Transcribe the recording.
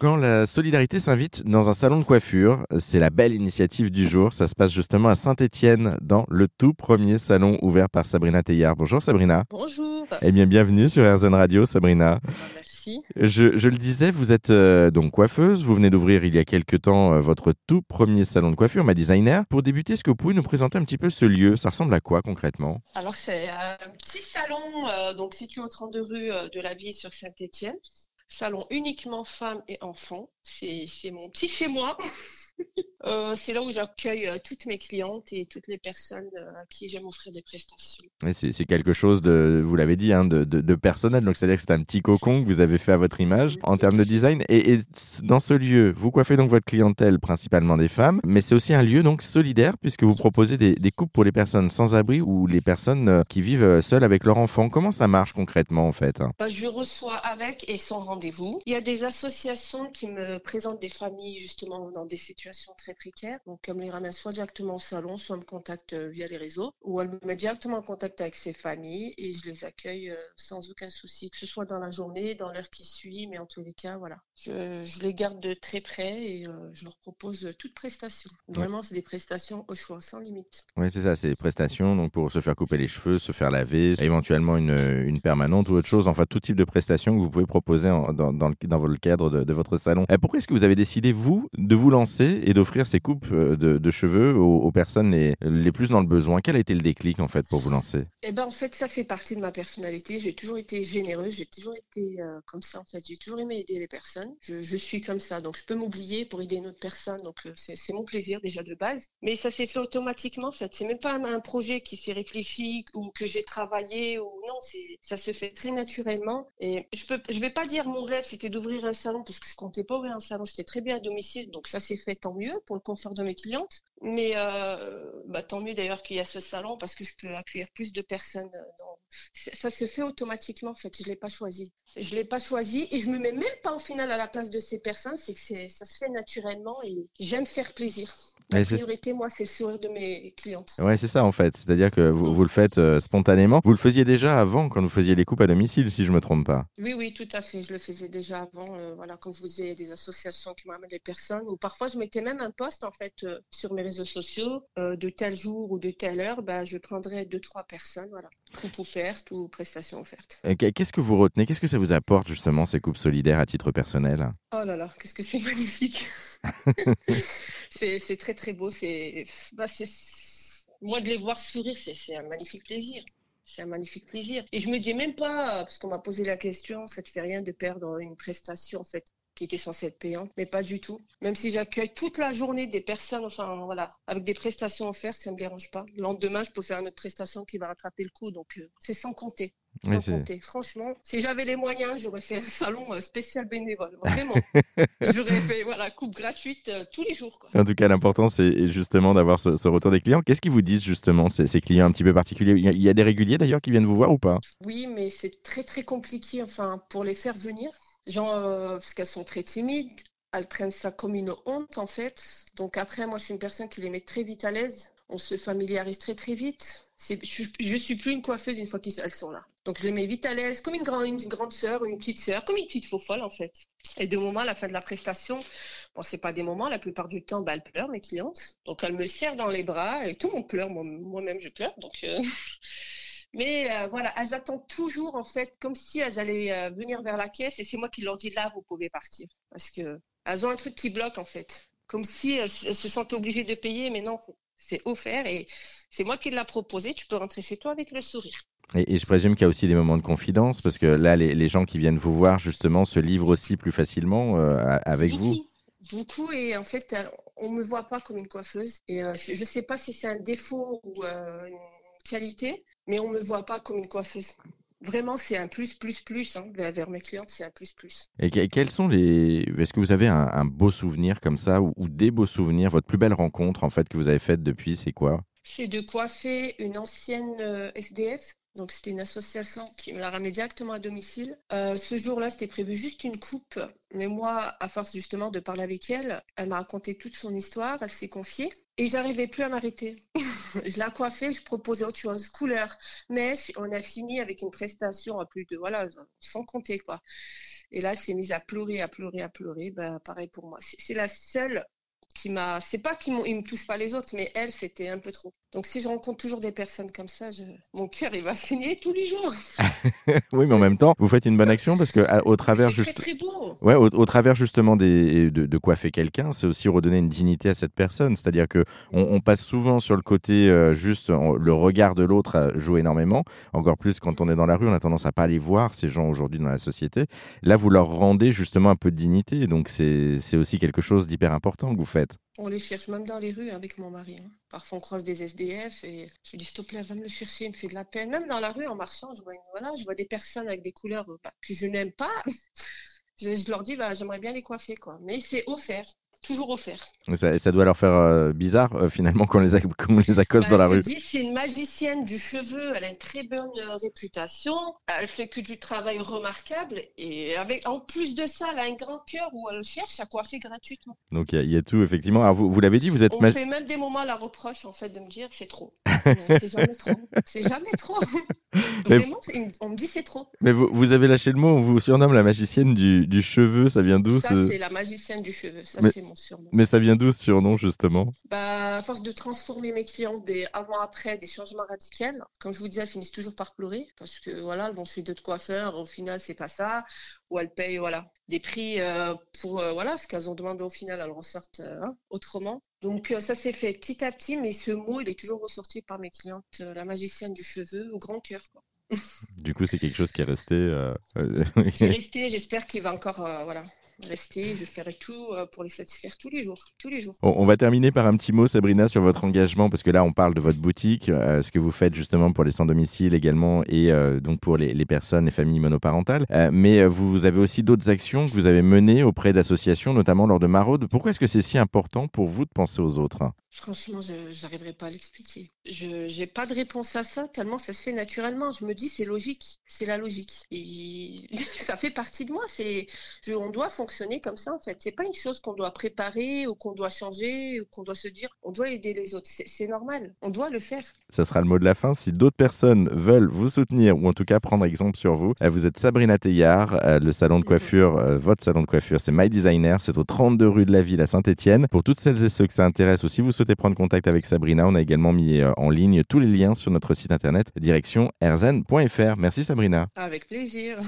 Quand la solidarité s'invite dans un salon de coiffure, c'est la belle initiative du jour. Ça se passe justement à Saint-Étienne, dans le tout premier salon ouvert par Sabrina Teillard. Bonjour Sabrina. Bonjour. Eh bien, bienvenue sur RZN Radio, Sabrina. Ah, Merci. Je, je le disais, vous êtes euh, donc coiffeuse. Vous venez d'ouvrir il y a quelques temps euh, votre tout premier salon de coiffure, ma designer. Pour débuter, est-ce que vous pouvez nous présenter un petit peu ce lieu? Ça ressemble à quoi concrètement? Alors c'est un petit salon euh, donc situé au 32 rue de la Ville sur Saint-Étienne. Salon uniquement femmes et enfants. C'est mon petit chez moi. Euh, c'est là où j'accueille euh, toutes mes clientes et toutes les personnes euh, à qui j'aime offrir des prestations. C'est, quelque chose de, vous l'avez dit, hein, de, de- de personnel. Donc, c'est-à-dire que c'est un petit cocon que vous avez fait à votre image en termes de design. Et, et dans ce lieu, vous coiffez donc votre clientèle, principalement des femmes, mais c'est aussi un lieu donc solidaire puisque vous proposez des, des coupes pour les personnes sans abri ou les personnes qui vivent seules avec leurs enfants. Comment ça marche concrètement en fait hein? Bah, je reçois avec et sans rendez-vous. Il y a des associations qui me présentent des familles justement dans des situations très précaires. Donc, elles me les ramènent soit directement au salon, soit me contactent euh, via les réseaux, ou elles me mettent directement en contact avec ces familles et je les accueille euh, sans aucun souci, que ce soit dans la journée, dans l'heure qui suit, mais en tous les cas, voilà. Je, je les garde de très près et euh, je leur propose toute prestation. Vraiment, c'est des prestations au choix, sans limite. Oui, c'est ça, c'est des prestations donc pour se faire couper les cheveux, se faire laver, éventuellement une, une permanente ou autre chose, enfin tout type de prestations que vous pouvez proposer en- dans, dans, le, dans le cadre de, de votre salon. Euh, pourquoi est-ce que vous avez décidé, vous, de vous lancer et d'offrir ces coupes euh, de, cheveux aux, personnes les, les plus dans le besoin? Quel a été le déclic en fait pour vous lancer? Eh ben, en fait, ça fait partie de ma personnalité. J'ai toujours été généreuse, j'ai toujours été euh, comme ça, en fait. J'ai toujours aimé aider les personnes. Je, suis comme ça, donc je peux m'oublier pour aider une autre personne. Donc, euh, c'est mon plaisir déjà de base. Mais ça s'est fait automatiquement, en fait. C'est même pas un, projet qui s'est réfléchi ou que j'ai travaillé ou non. Ça se fait très naturellement. Et je peux, je vais pas dire mon rêve, c'était d'ouvrir un salon parce que je comptais pas ouvrir un salon. J'étais très bien à domicile, donc ça s'est fait tant mieux pour le confort de mes clientes. Mais euh, bah, tant mieux d'ailleurs qu'il y a ce salon parce que je peux accueillir plus de personnes. euh, Dans... Ça se fait automatiquement en fait, je ne l'ai pas choisi. Je ne l'ai pas choisi et je me mets même pas au final à la place de ces personnes, c'est que ça se fait naturellement et j'aime faire plaisir. La priorité, moi, c'est le sourire de mes clientes. Ouais, c'est ça en fait. C'est-à-dire que vous, vous le faites euh, spontanément. Vous le faisiez déjà avant quand vous faisiez les coupes à domicile, si je me trompe pas. Oui, oui, tout à fait. Je le faisais déjà avant. euh, voilà, je vous disiez, des associations qui me ramènent des personnes. Ou parfois, je mettais même un post en fait euh, sur mes réseaux sociaux de tel jour ou de telle heure. Bah, je prendrais deux, trois personnes. Voilà, coupe offerte ou prestation offerte. Euh, qu'est- Qu'est-ce que vous retenez? Qu'est-ce que ça vous apporte justement ces coupes solidaires à titre personnel? Oh là là, qu'est-ce que c'est magnifique. c'est très très beau. C'est bah, c'est- moi de les voir sourire, c'est c'est un magnifique plaisir. C'est un magnifique plaisir. Et je me dis même pas, parce qu'on m'a posé la question, ça te fait rien de perdre une prestation en fait qui était censée être payante, mais pas du tout. Même si j'accueille toute la journée des personnes, enfin voilà, avec des prestations offertes, ça me dérange pas. Le lendemain, je peux faire une autre prestation qui va rattraper le coup, donc euh, c'est sans compter. Sans compter. Franchement, si j'avais les moyens, j'aurais fait un salon euh, spécial bénévole. Vraiment. j'aurais fait voilà, coupe gratuite euh, tous les jours. Quoi. En tout cas, l'important, c'est justement d'avoir ce, ce retour des clients. Qu'est-ce qu'ils vous disent justement, ces, ces clients un petit peu particuliers? Il y, a, il y a des réguliers d'ailleurs qui viennent vous voir ou pas? Oui, mais c'est très très compliqué enfin, pour les faire venir. Genre, euh, parce qu'elles sont très timides. Elles prennent ça comme une honte en fait. Donc après, moi je suis une personne qui les met très vite à l'aise. On se familiarise très très vite. Je, je suis plus une coiffeuse une fois qu'elles sont là. Donc je les mets vite à l'aise, comme une, grand, une grande sœur, une petite sœur, comme une petite faux folle en fait. Et de moment à la fin de la prestation, bon c'est pas des moments, la plupart du temps, bah, elles pleurent mes clientes. Donc elles me serrent dans les bras et tout le monde pleure, moi- moi-même je pleure. Donc euh, mais euh, voilà, elles attendent toujours en fait comme si elles allaient euh, venir vers la caisse et c'est moi qui leur dis là vous pouvez partir parce que elles ont un truc qui bloque en fait, comme si elles, elles se sentent obligées de payer mais non c'est offert et c'est moi qui l'a proposé. Tu peux rentrer chez toi avec le sourire. et, et je présume qu'il y a aussi des moments de confidence parce que là, les, les gens qui viennent vous voir justement se livrent aussi plus facilement euh, avec vous. Beaucoup, et en fait on me voit pas comme une coiffeuse et euh, je, je sais pas si c'est un défaut ou euh, une qualité, mais on me voit pas comme une coiffeuse. Vraiment, c'est un plus, plus, plus. Hein, vers, mes clients, c'est un plus, plus. Et que- quels sont les. Est-ce que vous avez un, un beau souvenir comme ça ou, ou des beaux souvenirs Votre plus belle rencontre en fait que vous avez faite depuis, c'est quoi? C'est de coiffer une ancienne euh, SDF. Donc, c'était une association qui me l'a ramené directement à domicile. Euh, ce jour-là, c'était prévu juste une coupe. Mais moi, à force justement de parler avec elle, elle m'a raconté toute son histoire, elle s'est confiée. Et j'arrivais plus à m'arrêter. je la coiffais, je proposais autre chose, couleur, mèche. On a fini avec une prestation à plus de, voilà, sans compter quoi. Et là, s'est mise à pleurer, à pleurer, à pleurer. Bah, pareil pour moi. C'est la seule qui m'a. C'est pas qu'il me touche pas les autres, mais elle, c'était un peu trop. Donc si je rencontre toujours des personnes comme ça, je... mon cœur il va saigner tous les jours. oui, mais en même temps, vous faites une bonne action parce que au travers juste, très, très beau. ouais, au, travers justement des de, de coiffer quelqu'un, c'est aussi redonner une dignité à cette personne. C'est-à-dire que on, passe souvent sur le côté euh, juste le regard de l'autre joue énormément. Encore plus quand on est dans la rue, on a tendance à pas les voir ces gens aujourd'hui dans la société. Là, vous leur rendez justement un peu de dignité, donc c'est aussi quelque chose d'hyper important que vous faites. On les cherche même dans les rues avec mon mari. Hein. Parfois, on croise des SDF et je lui dis, s'il te plaît, va me le chercher, il me fait de la peine. Même dans la rue, en marchant, je vois, voilà, je vois des personnes avec des couleurs euh, bah, que je n'aime pas. je, leur dis, bah, j'aimerais bien les coiffer, quoi. Mais c'est offert toujours offert. Ça, ça doit leur faire euh, bizarre euh, finalement qu'on les, les accoste bah, dans la rue. C'est une magicienne du cheveu, elle a une très bonne euh, réputation, elle fait que du travail remarquable et avec en plus de ça, elle a un grand cœur où elle cherche à coiffer gratuitement. Donc il y, a tout effectivement. Alors vous, vous l'avez dit, vous êtes. On fait même des moments à la reproche en fait de me dire c'est trop. c'est jamais trop. C'est jamais trop. Vraiment, on me dit c'est trop. Mais vous, vous, avez lâché le mot, on vous surnomme la magicienne du, du cheveu, ça vient d'où Ça, c'est la magicienne du cheveu, ça c'est mon surnom. Mais ça vient d'où ce surnom justement? Bah, À force de transformer mes clients des avant-après, des changements radicaux, comme je vous disais, elles finissent toujours par pleurer parce que voilà, elles vont chez d'autres coiffeurs, au final c'est pas ça, ou elles payent voilà, des prix euh, pour euh, voilà, ce qu'elles ont demandé au final, elles ressortent euh, hein, autrement. Donc ça s'est fait petit à petit, mais ce mot, il est toujours ressorti par mes clientes, la magicienne du cheveu au grand cœur. Quoi. du coup, c'est quelque chose qui est resté. Euh... resté, j'espère qu'il va encore voilà, rester. Je ferai tout euh, pour les satisfaire tous les jours. Tous les jours. On, va terminer par un petit mot, Sabrina, sur votre engagement, parce que là, on parle de votre boutique, euh, ce que vous faites justement pour les sans-domicile également, et euh, donc pour les, personnes, les familles monoparentales. mais vous, vous, avez aussi d'autres actions que vous avez menées auprès d'associations, notamment lors de Maraude. Pourquoi est-ce que c'est si important pour vous de penser aux autres? Franchement, je n'arriverai pas à l'expliquer. Je n'ai pas de réponse à ça, tellement ça se fait naturellement. Je me dis, c'est logique, c'est la logique. Et ça fait partie de moi. C'est, on doit fonctionner comme ça, en fait. C'est pas une chose qu'on doit préparer ou qu'on doit changer ou qu'on doit se dire, on doit aider les autres. C'est normal, on doit le faire. Ça sera le mot de la fin. Si d'autres personnes veulent vous soutenir ou en tout cas prendre exemple sur vous, euh, vous êtes Sabrina Teillard, euh, le salon de mhm. coiffure, euh, votre salon de coiffure, c'est My Designer. C'est au 32 rue de la Ville à Saint-Etienne. Pour toutes celles et ceux que ça intéresse aussi, vous souhaitez prendre contact avec Sabrina, on a également mis euh, en ligne tous les liens sur notre site internet direction erzen.fr. Merci Sabrina. Avec plaisir.